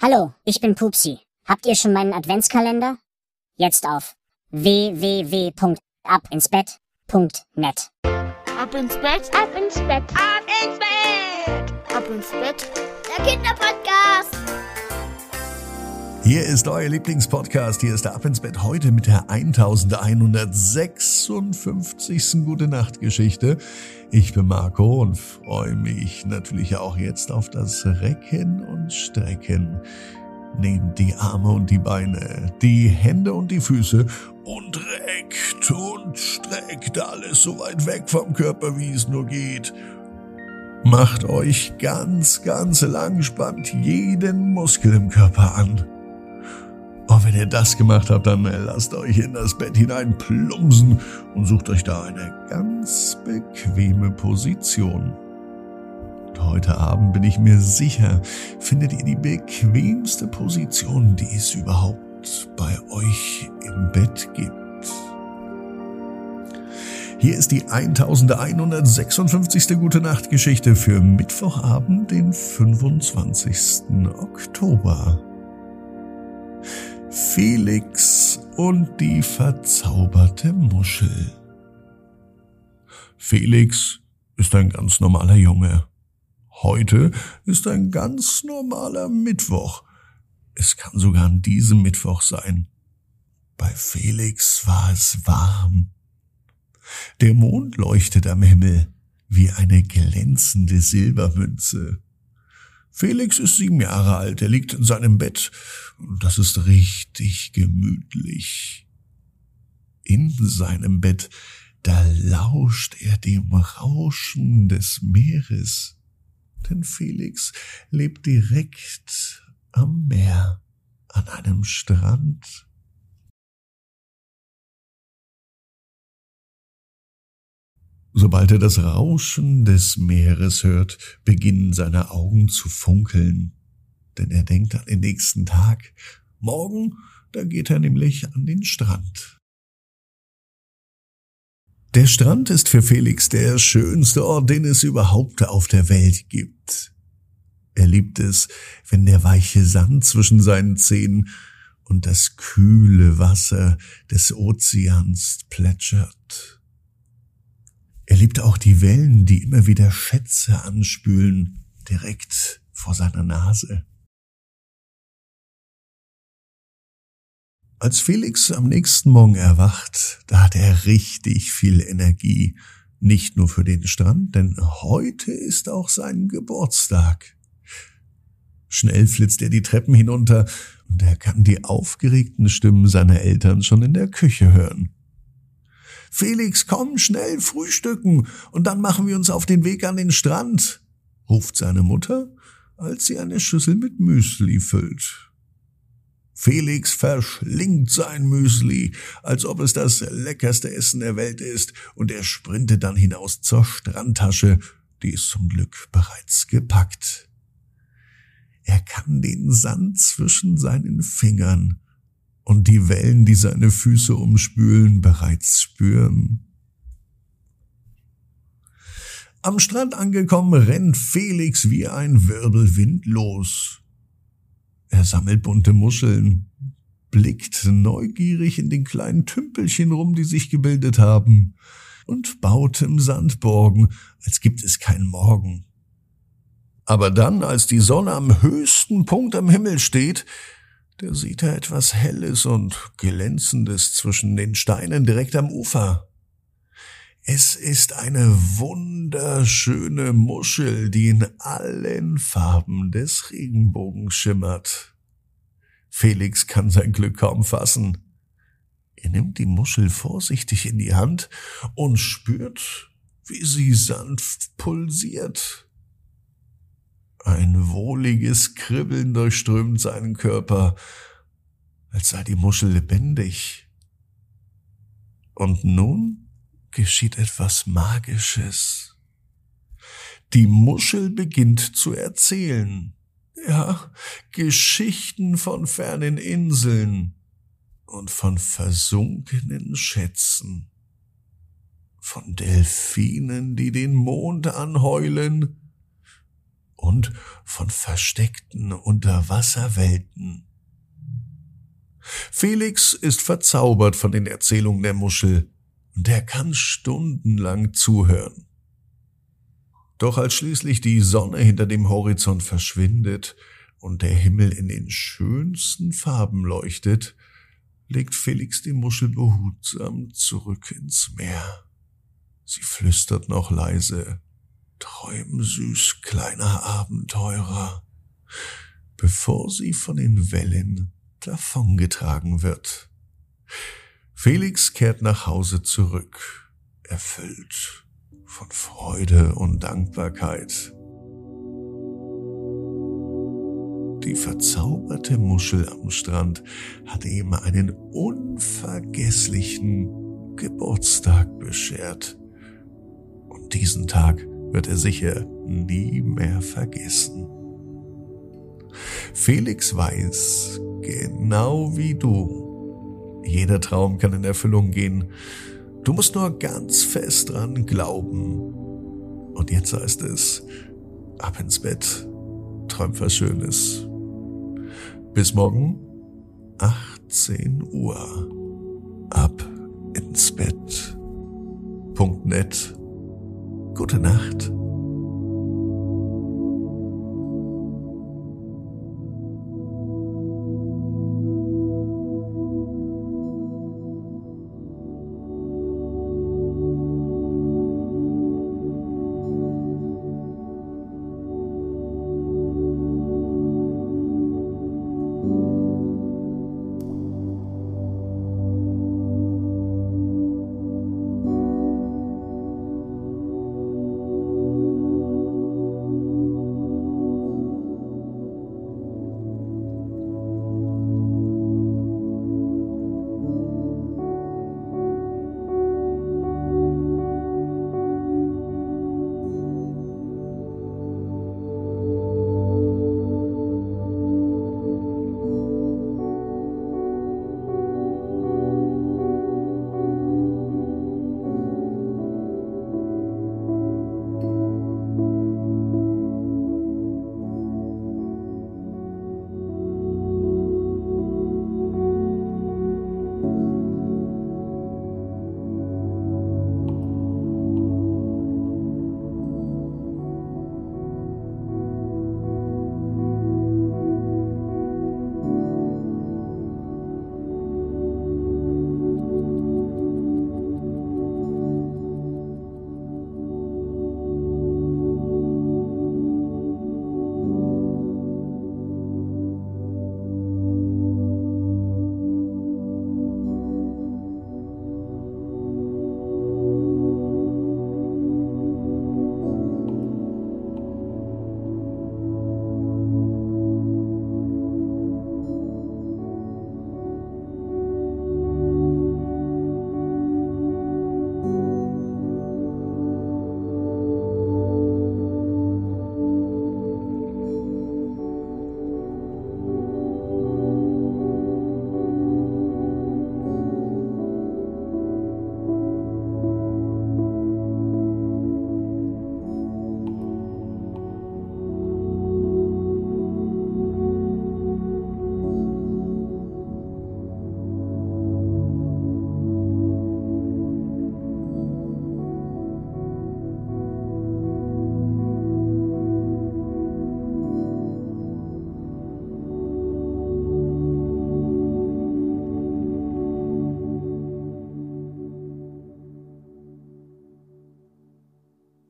Hallo, ich bin Pupsi. Habt ihr schon meinen Adventskalender? Jetzt auf www.abinsbett.net. Ab ins Bett, ab ins Bett, ab ins Bett, ab ins Bett. Der Kinderpodcast. Hier ist euer Lieblingspodcast. Hier ist der Ab ins Bett heute mit der 1156. Gute Nacht Geschichte. Ich bin Marco und freue mich natürlich auch jetzt auf das Recken und Strecken. Nehmt die Arme und die Beine, die Hände und die Füße und reckt und streckt alles so weit weg vom Körper, wie es nur geht. Macht euch ganz, ganz lang, spannt jeden Muskel im Körper an. Und wenn ihr das gemacht habt, dann lasst euch in das Bett hinein plumpsen und sucht euch da eine ganz bequeme Position. Und heute Abend bin ich mir sicher, findet ihr die bequemste Position, die es überhaupt bei euch im Bett gibt. Hier ist die 1156. Gute Nacht Geschichte für Mittwochabend, den 25. Oktober. Felix und die verzauberte Muschel. Felix ist ein ganz normaler Junge. Heute ist ein ganz normaler Mittwoch. Es kann sogar an diesem Mittwoch sein. Bei Felix war es warm. Der Mond leuchtet am Himmel wie eine glänzende Silbermünze. Felix ist sieben Jahre alt, er liegt in seinem Bett. Das ist richtig gemütlich. In seinem Bett, da lauscht er dem Rauschen des Meeres. Denn Felix lebt direkt am Meer, an einem Strand. Sobald er das Rauschen des Meeres hört, beginnen seine Augen zu funkeln. Denn er denkt an den nächsten Tag. Morgen, da geht er nämlich an den Strand. Der Strand ist für Felix der schönste Ort, den es überhaupt auf der Welt gibt. Er liebt es, wenn der weiche Sand zwischen seinen Zehen und das kühle Wasser des Ozeans plätschert. Er liebt auch die Wellen, die immer wieder Schätze anspülen, direkt vor seiner Nase. Als Felix am nächsten Morgen erwacht, da hat er richtig viel Energie. Nicht nur für den Strand, denn heute ist auch sein Geburtstag. Schnell flitzt er die Treppen hinunter und er kann die aufgeregten Stimmen seiner Eltern schon in der Küche hören. Felix, komm schnell frühstücken und dann machen wir uns auf den Weg an den Strand, ruft seine Mutter, als sie eine Schüssel mit Müsli füllt. Felix verschlingt sein Müsli, als ob es das leckerste Essen der Welt ist, und er sprintet dann hinaus zur Strandtasche, die ist zum Glück bereits gepackt. Er kann den Sand zwischen seinen Fingern und die Wellen, die seine Füße umspülen, bereits spüren. Am Strand angekommen, rennt Felix wie ein Wirbelwind los. Er sammelt bunte Muscheln, blickt neugierig in den kleinen Tümpelchen rum, die sich gebildet haben, und baut im Sandborgen, als gibt es keinen Morgen. Aber dann, als die Sonne am höchsten Punkt am Himmel steht, der sieht er etwas Helles und Glänzendes zwischen den Steinen direkt am Ufer. Es ist eine wunderschöne Muschel, die in allen Farben des Regenbogens schimmert. Felix kann sein Glück kaum fassen. Er nimmt die Muschel vorsichtig in die Hand und spürt, wie sie sanft pulsiert. Ein wohliges Kribbeln durchströmt seinen Körper, als sei die Muschel lebendig. Und nun geschieht etwas Magisches. Die Muschel beginnt zu erzählen. Ja, Geschichten von fernen Inseln und von versunkenen Schätzen, von Delfinen, die den Mond anheulen und von versteckten Unterwasserwelten. Felix ist verzaubert von den Erzählungen der Muschel und er kann stundenlang zuhören. Doch als schließlich die Sonne hinter dem Horizont verschwindet und der Himmel in den schönsten Farben leuchtet, legt Felix die Muschel behutsam zurück ins Meer. Sie flüstert noch leise, Träum süß, kleiner Abenteurer, bevor sie von den Wellen davongetragen wird. Felix kehrt nach Hause zurück, erfüllt von Freude und Dankbarkeit. Die verzauberte Muschel am Strand hatte ihm einen unvergesslichen Geburtstag beschert. Und diesen Tag wird er sicher nie mehr vergessen. Felix weiß, genau wie du, jeder Traum kann in Erfüllung gehen. Du musst nur ganz fest dran glauben. Und jetzt heißt es, ab ins Bett, träum was Schönes. Bis morgen, 18 Uhr. Ab ins Bett. Punkt net. Gute Nacht.